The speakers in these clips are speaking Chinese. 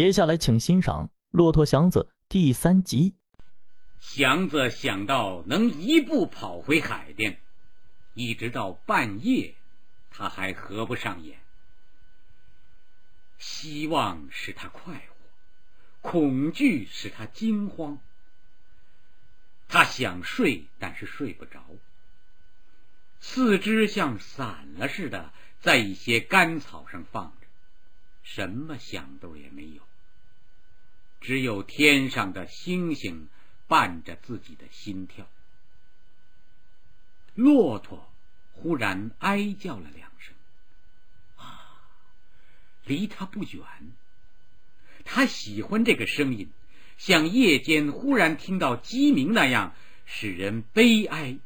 接下来，请欣赏《骆驼祥子》第三集。祥子想到能一步跑回海淀，一直到半夜，他还合不上眼。希望使他快活，恐惧使他惊慌。他想睡，但是睡不着，四肢像散了似的，在一些干草上放着，什么响动也没有。只有天上的星星伴着自己的心跳。骆驼忽然哀叫了两声，啊，离他不远。他喜欢这个声音，像夜间忽然听到鸡鸣那样，使人悲哀，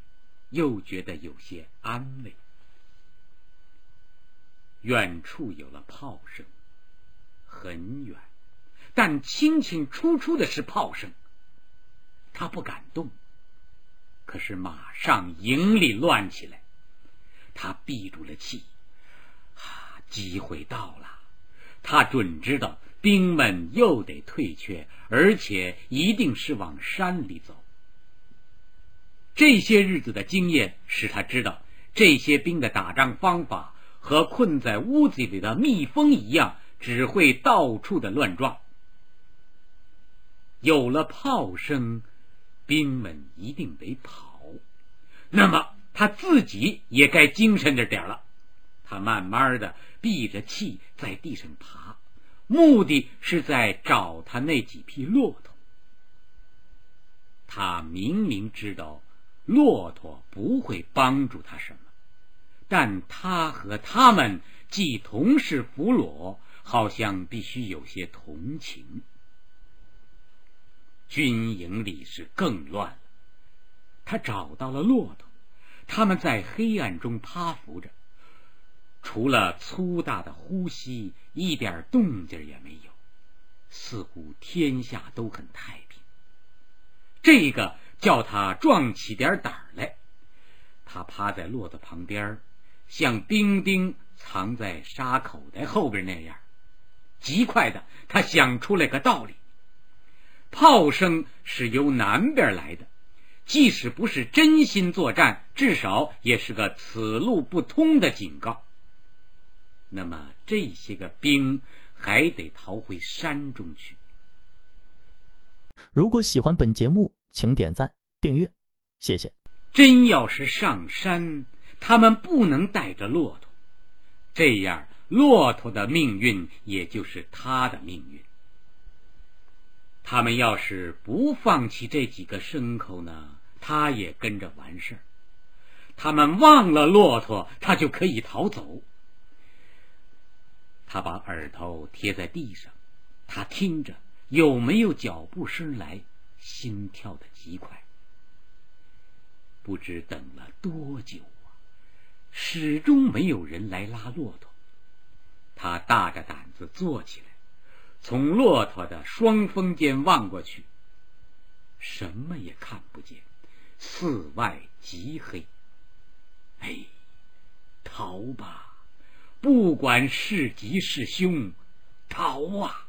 又觉得有些安慰。远处有了炮声，很远。但清清楚楚的是炮声，他不敢动。可是马上营里乱起来，他闭住了气。啊，机会到了！他准知道兵们又得退却，而且一定是往山里走。这些日子的经验使他知道，这些兵的打仗方法和困在屋子里的蜜蜂一样，只会到处的乱撞。有了炮声，兵们一定得跑。那么他自己也该精神着点了。他慢慢的闭着气在地上爬，目的是在找他那几匹骆驼。他明明知道骆驼不会帮助他什么，但他和他们既同是俘虏，好像必须有些同情。军营里是更乱了。他找到了骆驼，他们在黑暗中趴伏着，除了粗大的呼吸，一点动静也没有，似乎天下都很太平。这个叫他壮起点胆来。他趴在骆驼旁边，像兵丁藏在沙口袋后边那样，极快的，他想出来个道理。炮声是由南边来的，即使不是真心作战，至少也是个此路不通的警告。那么这些个兵还得逃回山中去。如果喜欢本节目，请点赞、订阅，谢谢。真要是上山，他们不能带着骆驼，这样骆驼的命运也就是他的命运。他们要是不放弃这几个牲口呢，他也跟着完事儿。他们忘了骆驼，他就可以逃走。他把耳朵贴在地上，他听着有没有脚步声来，心跳的极快。不知等了多久啊，始终没有人来拉骆驼。他大着胆子坐起来。从骆驼的双峰间望过去，什么也看不见，四外极黑。哎，逃吧！不管是吉是凶，逃啊！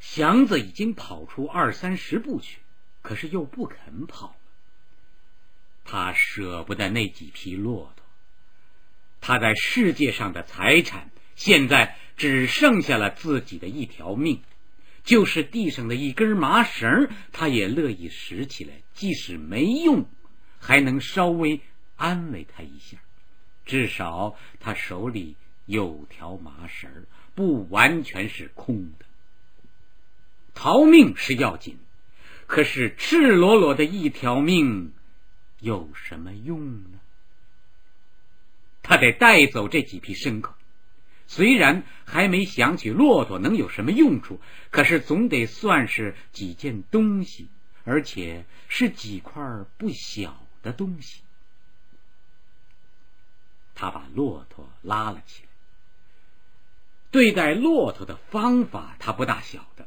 祥子已经跑出二三十步去，可是又不肯跑了。他舍不得那几匹骆驼，他在世界上的财产现在。只剩下了自己的一条命，就是地上的一根麻绳，他也乐意拾起来，即使没用，还能稍微安慰他一下。至少他手里有条麻绳，不完全是空的。逃命是要紧，可是赤裸裸的一条命有什么用呢？他得带走这几匹牲口。虽然还没想起骆驼能有什么用处，可是总得算是几件东西，而且是几块不小的东西。他把骆驼拉了起来。对待骆驼的方法他不大晓得，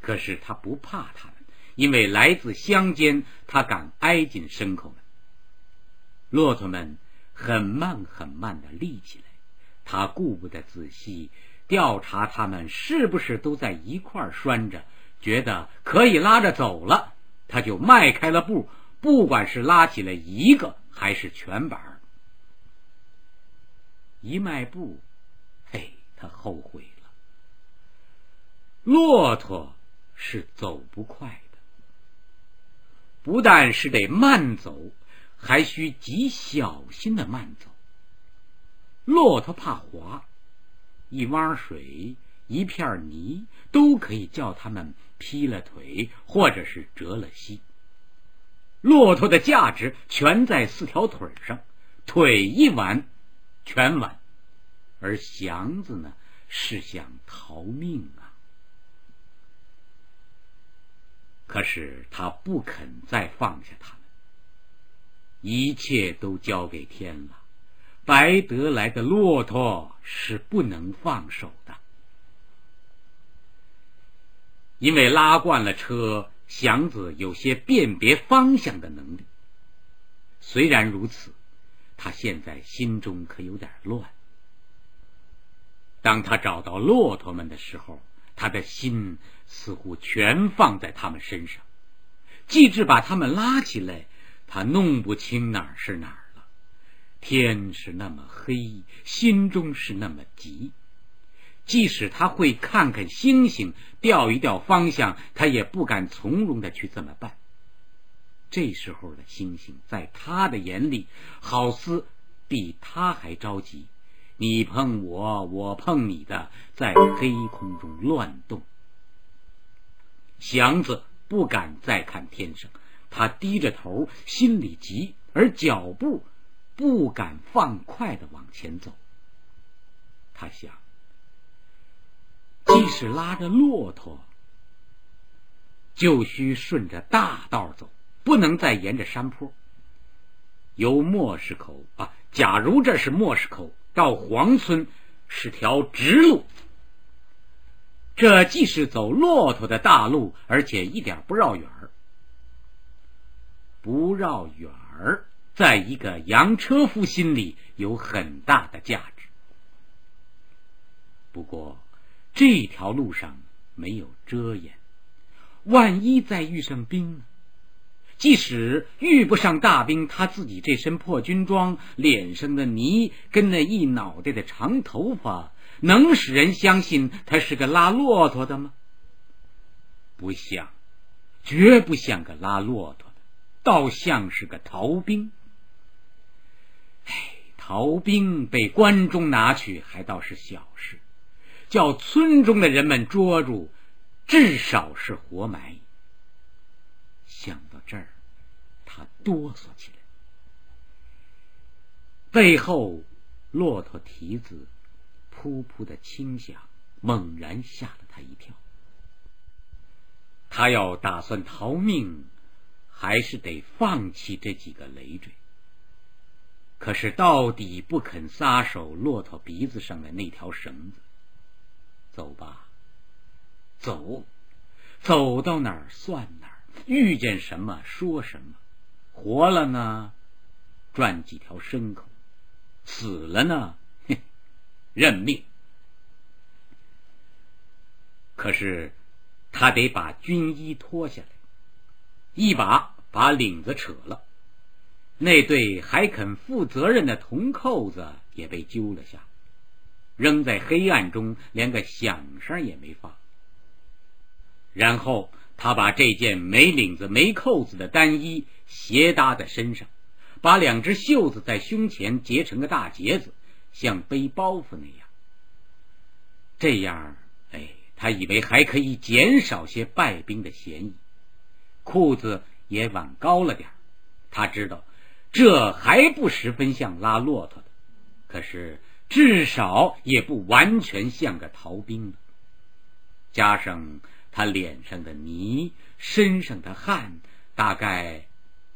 可是他不怕他们，因为来自乡间，他敢挨近牲口们。骆驼们很慢很慢的立起来。他顾不得仔细，调查他们是不是都在一块拴着，觉得可以拉着走了，他就迈开了步，不管是拉起了一个还是全板一迈步，嘿，他后悔了。骆驼是走不快的，不但是得慢走，还需极小心的慢走。骆驼怕滑，一汪水、一片泥都可以叫他们劈了腿，或者是折了膝。骆驼的价值全在四条腿上，腿一弯，全完。而祥子呢，是想逃命啊！可是他不肯再放下他们，一切都交给天了。白得来的骆驼是不能放手的，因为拉惯了车，祥子有些辨别方向的能力。虽然如此，他现在心中可有点乱。当他找到骆驼们的时候，他的心似乎全放在他们身上。即至把他们拉起来，他弄不清哪儿是哪儿。天是那么黑，心中是那么急。即使他会看看星星，调一调方向，他也不敢从容的去这么办。这时候的星星，在他的眼里，好似比他还着急。你碰我，我碰你的，在黑空中乱动。祥子不敢再看天上，他低着头，心里急，而脚步。不敢放快的往前走。他想，即使拉着骆驼，就需顺着大道走，不能再沿着山坡。由莫市口啊，假如这是莫市口到黄村是条直路，这既是走骆驼的大路，而且一点不绕远儿，不绕远儿。在一个洋车夫心里有很大的价值。不过，这条路上没有遮掩，万一再遇上兵呢？即使遇不上大兵，他自己这身破军装，脸上的泥跟那一脑袋的长头发，能使人相信他是个拉骆驼的吗？不像，绝不像个拉骆驼的，倒像是个逃兵。哎，逃兵被关中拿去还倒是小事，叫村中的人们捉住，至少是活埋。想到这儿，他哆嗦起来。背后骆驼蹄子噗噗的轻响，猛然吓了他一跳。他要打算逃命，还是得放弃这几个累赘。可是到底不肯撒手骆驼鼻子上的那条绳子。走吧，走，走到哪儿算哪儿，遇见什么说什么。活了呢，赚几条牲口；死了呢，哼认命。可是他得把军衣脱下来，一把把领子扯了。那对还肯负责任的铜扣子也被揪了下，扔在黑暗中，连个响声也没发。然后他把这件没领子、没扣子的单衣斜搭在身上，把两只袖子在胸前结成个大结子，像背包袱那样。这样，哎，他以为还可以减少些败兵的嫌疑。裤子也挽高了点他知道。这还不十分像拉骆驼的，可是至少也不完全像个逃兵的。加上他脸上的泥，身上的汗，大概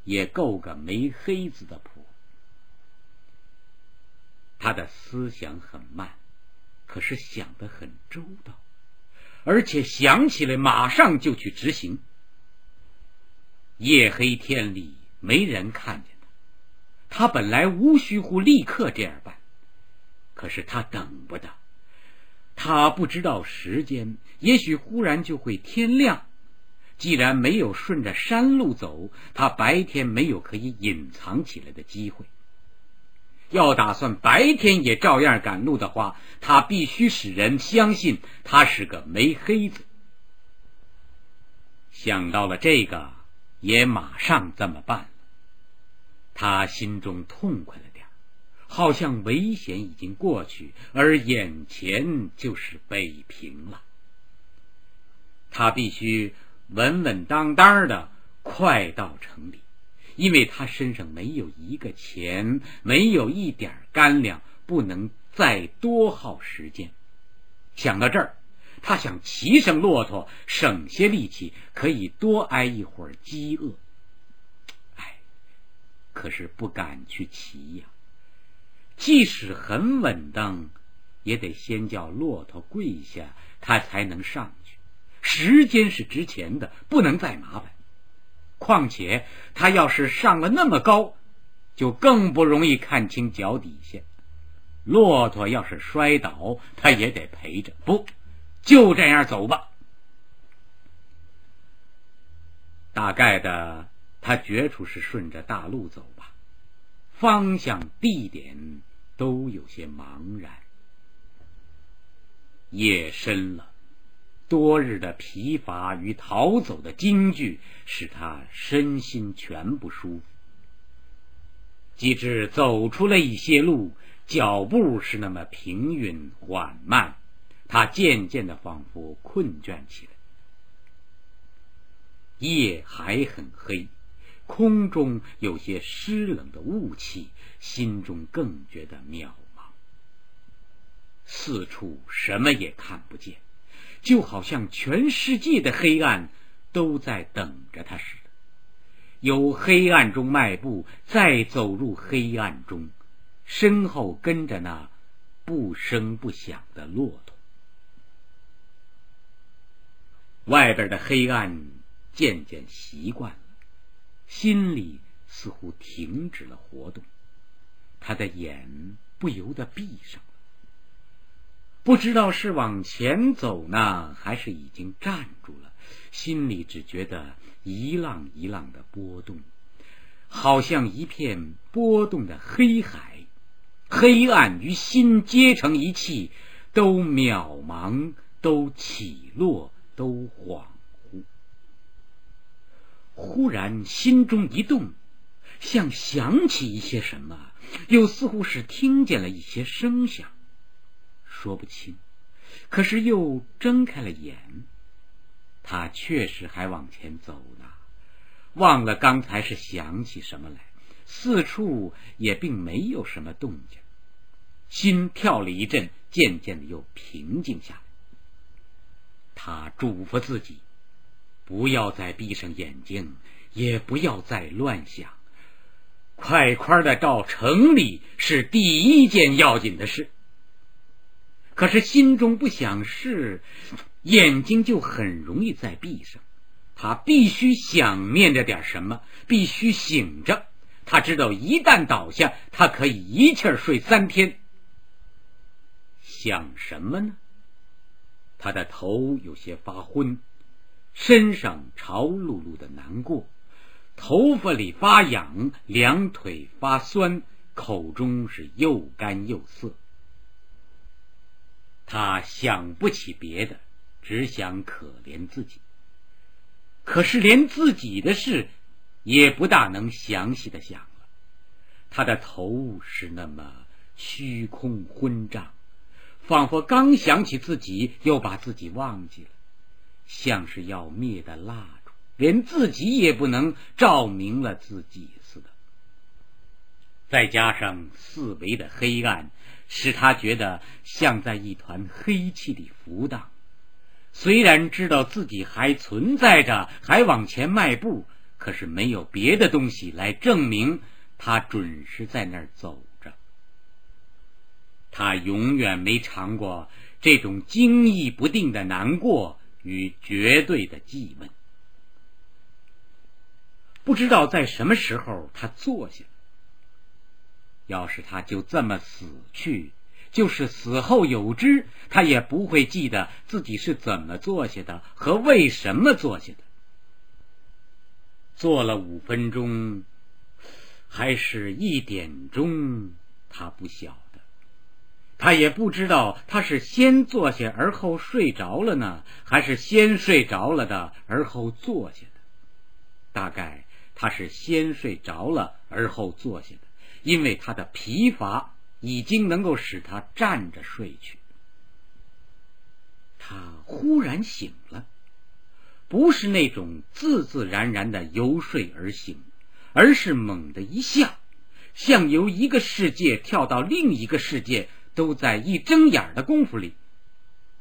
也够个没黑子的谱。他的思想很慢，可是想得很周到，而且想起来马上就去执行。夜黑天里没人看见。他本来无需乎立刻这样办，可是他等不得，他不知道时间，也许忽然就会天亮。既然没有顺着山路走，他白天没有可以隐藏起来的机会。要打算白天也照样赶路的话，他必须使人相信他是个没黑子。想到了这个，也马上这么办。他心中痛快了点好像危险已经过去，而眼前就是北平了。他必须。稳稳当当的快到城里，因为他身上没有一个钱，没有一点干粮，不能再多耗时间。想到这儿，他想骑上骆驼，省些力气，可以多挨一会儿饥饿。可是不敢去骑呀。即使很稳当，也得先叫骆驼跪下，他才能上去。时间是值钱的，不能再麻烦。况且他要是上了那么高，就更不容易看清脚底下。骆驼要是摔倒，他也得陪着。不，就这样走吧。大概的，他绝处是顺着大路走吧，方向、地点都有些茫然。夜深了。多日的疲乏与逃走的惊惧，使他身心全不舒服。即至走出了一些路，脚步是那么平匀缓慢，他渐渐的仿佛困倦起来。夜还很黑，空中有些湿冷的雾气，心中更觉得渺茫。四处什么也看不见。就好像全世界的黑暗都在等着他似的，由黑暗中迈步，再走入黑暗中，身后跟着那不声不响的骆驼。外边的黑暗渐渐习惯了，心里似乎停止了活动，他的眼不由得闭上了。不知道是往前走呢，还是已经站住了，心里只觉得一浪一浪的波动，好像一片波动的黑海，黑暗与心结成一气，都渺茫，都起落，都恍惚。忽然心中一动，像想起一些什么，又似乎是听见了一些声响。说不清，可是又睁开了眼。他确实还往前走呢，忘了刚才是想起什么来。四处也并没有什么动静，心跳了一阵，渐渐的又平静下来。他嘱咐自己，不要再闭上眼睛，也不要再乱想，快快的到城里是第一件要紧的事。可是心中不想事，眼睛就很容易再闭上。他必须想念着点什么，必须醒着。他知道一旦倒下，他可以一气儿睡三天。想什么呢？他的头有些发昏，身上潮漉漉的难过，头发里发痒，两腿发酸，口中是又干又涩。他想不起别的，只想可怜自己。可是连自己的事，也不大能详细的想了。他的头是那么虚空昏胀，仿佛刚想起自己，又把自己忘记了，像是要灭的蜡烛，连自己也不能照明了自己似的。再加上四围的黑暗。使他觉得像在一团黑气里浮荡，虽然知道自己还存在着，还往前迈步，可是没有别的东西来证明他准是在那儿走着。他永远没尝过这种惊异不定的难过与绝对的寂闷。不知道在什么时候，他坐下了。要是他就这么死去，就是死后有知，他也不会记得自己是怎么坐下的和为什么坐下的。坐了五分钟，还是一点钟，他不晓。他也不知道他是先坐下而后睡着了呢，还是先睡着了的而后坐下的。大概他是先睡着了而后坐下的，因为他的疲乏。已经能够使他站着睡去。他忽然醒了，不是那种自自然然的由睡而醒，而是猛地一下，像由一个世界跳到另一个世界，都在一睁眼的功夫里。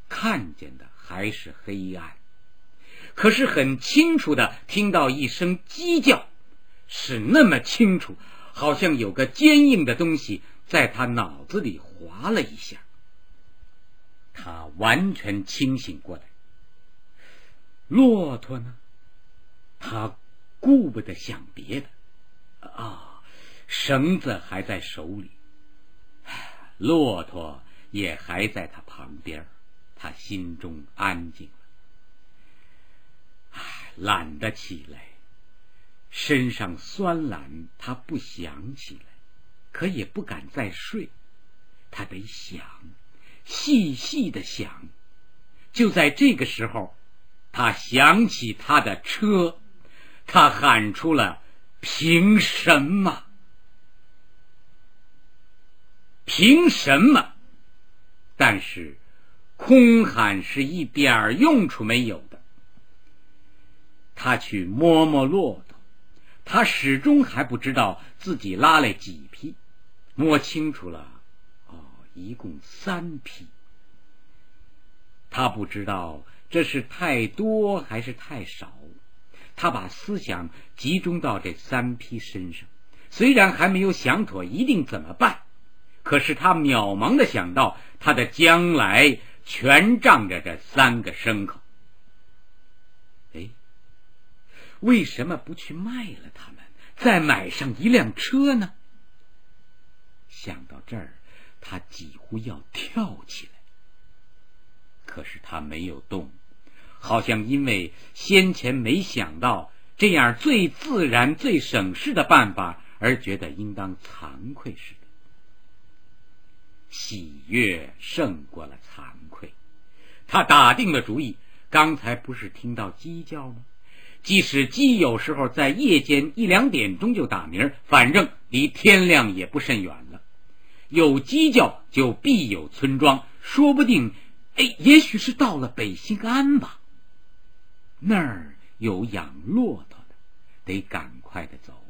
看见的还是黑暗，可是很清楚的听到一声鸡叫，是那么清楚，好像有个坚硬的东西。在他脑子里划了一下，他完全清醒过来。骆驼呢？他顾不得想别的，啊，绳子还在手里，骆驼也还在他旁边，他心中安静了。唉，懒得起来，身上酸懒，他不想起来。可也不敢再睡，他得想，细细的想。就在这个时候，他想起他的车，他喊出了：“凭什么？凭什么？”但是，空喊是一点儿用处没有的。他去摸摸骆驼，他始终还不知道自己拉了几匹。摸清楚了，哦，一共三匹。他不知道这是太多还是太少。他把思想集中到这三匹身上，虽然还没有想妥一定怎么办，可是他渺茫的想到他的将来全仗着这三个牲口。哎，为什么不去卖了他们，再买上一辆车呢？想到这儿，他几乎要跳起来。可是他没有动，好像因为先前没想到这样最自然、最省事的办法，而觉得应当惭愧似的。喜悦胜过了惭愧，他打定了主意。刚才不是听到鸡叫吗？即使鸡有时候在夜间一两点钟就打鸣，反正离天亮也不甚远了。有鸡叫就必有村庄，说不定，哎，也许是到了北新安吧。那儿有养骆驼的，得赶快的走，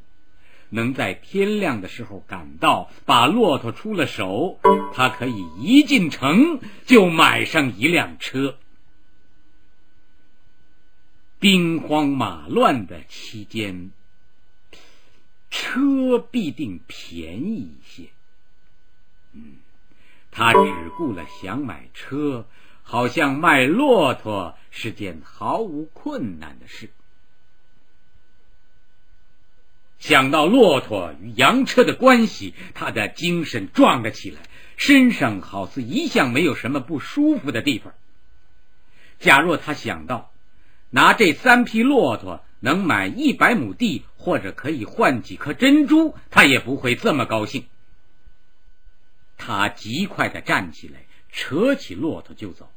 能在天亮的时候赶到，把骆驼出了手，他可以一进城就买上一辆车。兵荒马乱的期间，车必定便宜一些。嗯，他只顾了想买车，好像卖骆驼是件毫无困难的事。想到骆驼与洋车的关系，他的精神壮了起来，身上好似一向没有什么不舒服的地方。假若他想到拿这三匹骆驼能买一百亩地，或者可以换几颗珍珠，他也不会这么高兴。他极快的站起来，扯起骆驼就走。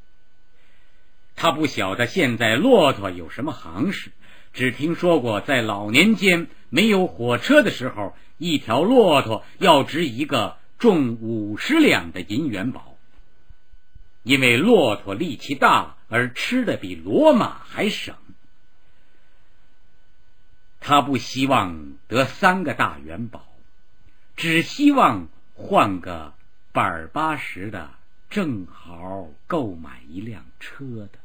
他不晓得现在骆驼有什么行市，只听说过在老年间没有火车的时候，一条骆驼要值一个重五十两的银元宝。因为骆驼力气大，而吃的比骡马还省。他不希望得三个大元宝，只希望换个。百八十的，正好购买一辆车的。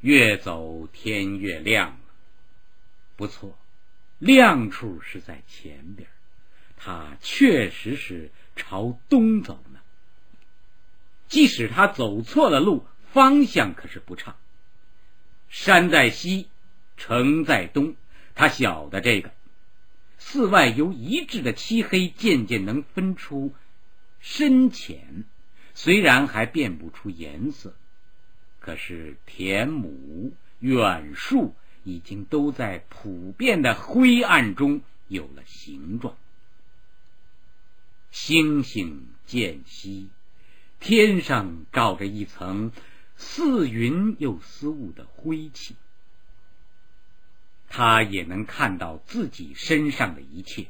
越走天越亮，不错，亮处是在前边，他确实是朝东走呢。即使他走错了路，方向可是不差。山在西，城在东，他晓得这个。寺外由一致的漆黑渐渐能分出深浅，虽然还辨不出颜色，可是田亩、远树已经都在普遍的灰暗中有了形状。星星渐稀，天上罩着一层似云又似雾的灰气。他也能看到自己身上的一切，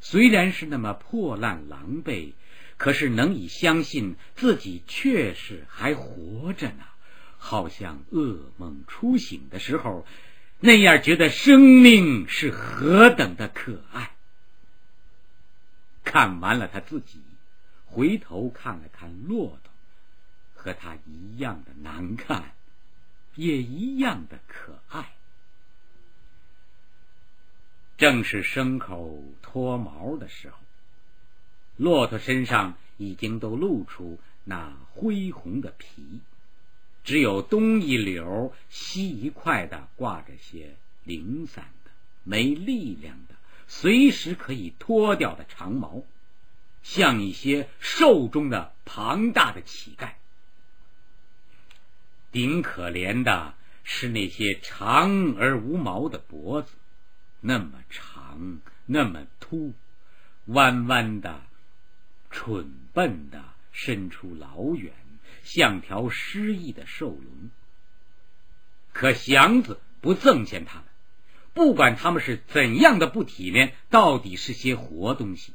虽然是那么破烂狼狈，可是能以相信自己确实还活着呢，好像噩梦初醒的时候那样，觉得生命是何等的可爱。看完了他自己，回头看了看骆驼，和他一样的难看，也一样的可爱。正是牲口脱毛的时候，骆驼身上已经都露出那灰红的皮，只有东一绺西一块的挂着些零散的、没力量的、随时可以脱掉的长毛，像一些瘦中的庞大的乞丐。顶可怜的是那些长而无毛的脖子。那么长，那么秃，弯弯的，蠢笨的，伸出老远，像条失意的兽龙。可祥子不憎嫌他们，不管他们是怎样的不体面，到底是些活东西。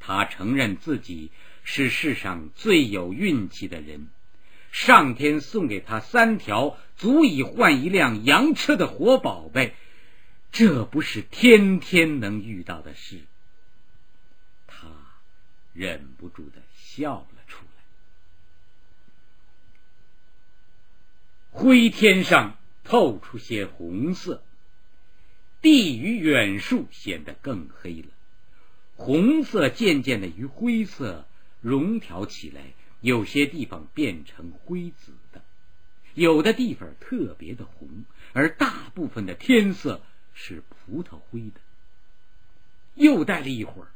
他承认自己是世上最有运气的人，上天送给他三条足以换一辆洋车的活宝贝。这不是天天能遇到的事，他忍不住的笑了出来。灰天上透出些红色，地与远树显得更黑了，红色渐渐的与灰色融调起来，有些地方变成灰紫的，有的地方特别的红，而大部分的天色。是葡萄灰的，又待了一会儿，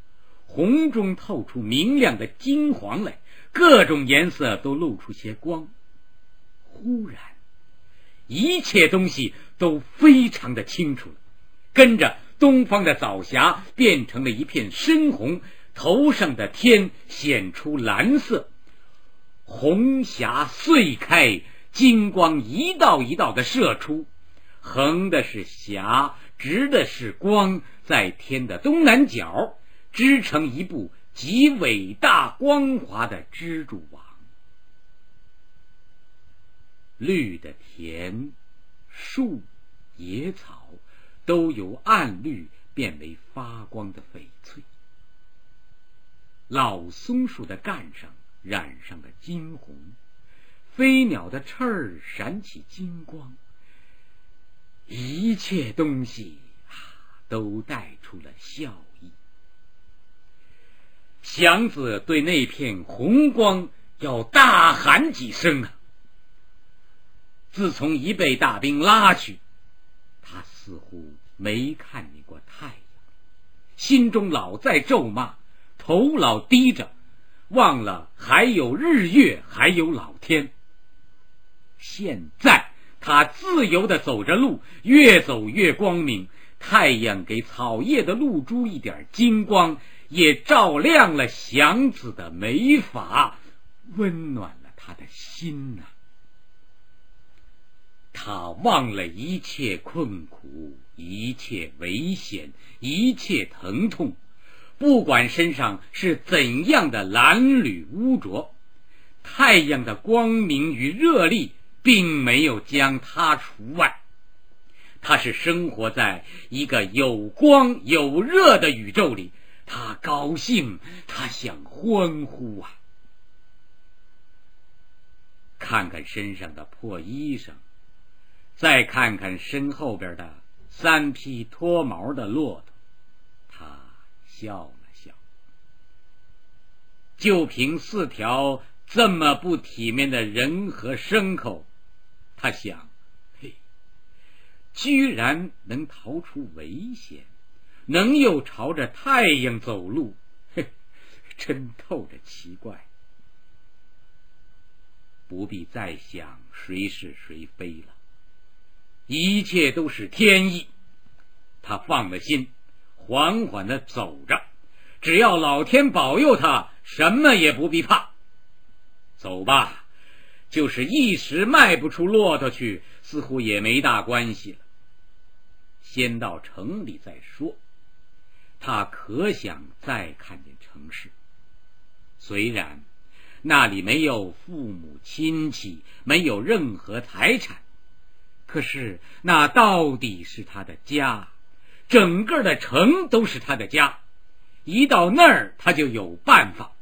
红中透出明亮的金黄来，各种颜色都露出些光。忽然，一切东西都非常的清楚了。跟着，东方的早霞变成了一片深红，头上的天显出蓝色，红霞碎开，金光一道一道的射出，横的是霞。直的是光，在天的东南角织成一部极伟大光滑的蜘蛛网。绿的田、树、野草都由暗绿变为发光的翡翠。老松树的干上染上了金红，飞鸟的翅儿闪起金光。一切东西啊，都带出了笑意。祥子对那片红光要大喊几声啊！自从一被大兵拉去，他似乎没看见过太阳，心中老在咒骂，头老低着，忘了还有日月，还有老天。现在。他自由的走着路，越走越光明。太阳给草叶的露珠一点金光，也照亮了祥子的眉发，温暖了他的心呐。他忘了一切困苦，一切危险，一切疼痛，不管身上是怎样的褴褛污浊，太阳的光明与热力。并没有将他除外，他是生活在一个有光有热的宇宙里，他高兴，他想欢呼啊！看看身上的破衣裳，再看看身后边的三匹脱毛的骆驼，他笑了笑。就凭四条这么不体面的人和牲口。他想，嘿，居然能逃出危险，能又朝着太阳走路，嘿，真透着奇怪。不必再想谁是谁非了，一切都是天意。他放了心，缓缓的走着，只要老天保佑他，什么也不必怕。走吧，就是一时迈不出骆驼去，似乎也没大关系了。先到城里再说。他可想再看见城市，虽然那里没有父母亲戚，没有任何财产，可是那到底是他的家，整个的城都是他的家。一到那儿，他就有办法。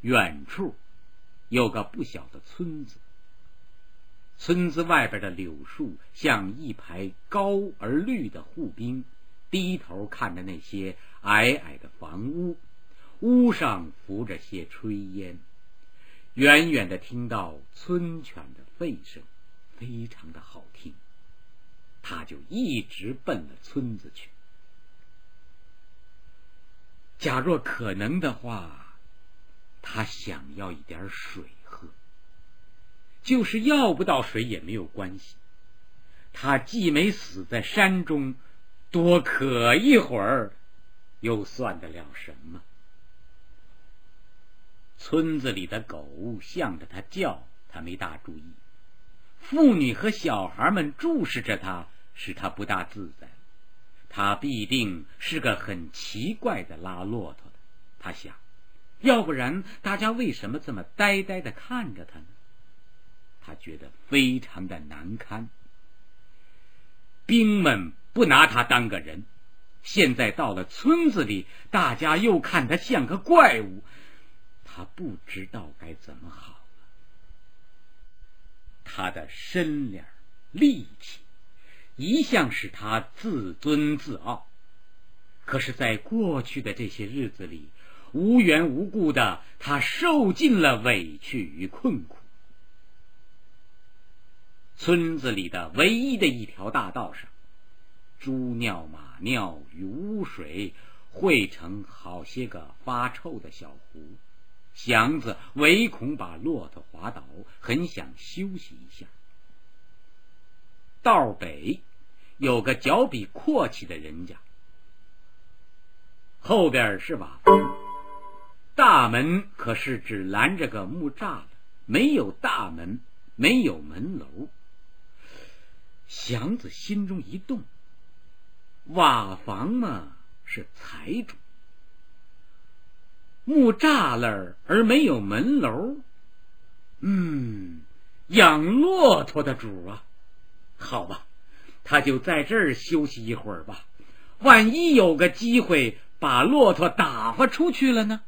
远处有个不小的村子，村子外边的柳树像一排高而绿的护兵。低头看着那些矮矮的房屋，屋上浮着些炊烟，远远的听到村犬的吠声，非常的好听。他就一直奔了村子去。假若可能的话，他想要一点水喝。就是要不到水也没有关系，他既没死在山中。多渴一会儿，又算得了什么？村子里的狗向着他叫，他没大注意；妇女和小孩们注视着他，使他不大自在。他必定是个很奇怪的拉骆驼的，他想。要不然，大家为什么这么呆呆的看着他呢？他觉得非常的难堪。兵们。不拿他当个人，现在到了村子里，大家又看他像个怪物，他不知道该怎么好了。他的身量、力气，一向使他自尊自傲。可是，在过去的这些日子里，无缘无故的，他受尽了委屈与困苦。村子里的唯一的一条大道上。猪尿、马尿与污水汇成好些个发臭的小湖，祥子唯恐把骆驼滑倒，很想休息一下。道北有个脚比阔气的人家，后边是瓦房，大门可是只拦着个木栅栏，没有大门，没有门楼。祥子心中一动。瓦房嘛是财主，木栅栏而没有门楼，嗯，养骆驼的主啊，好吧，他就在这儿休息一会儿吧。万一有个机会把骆驼打发出去了呢？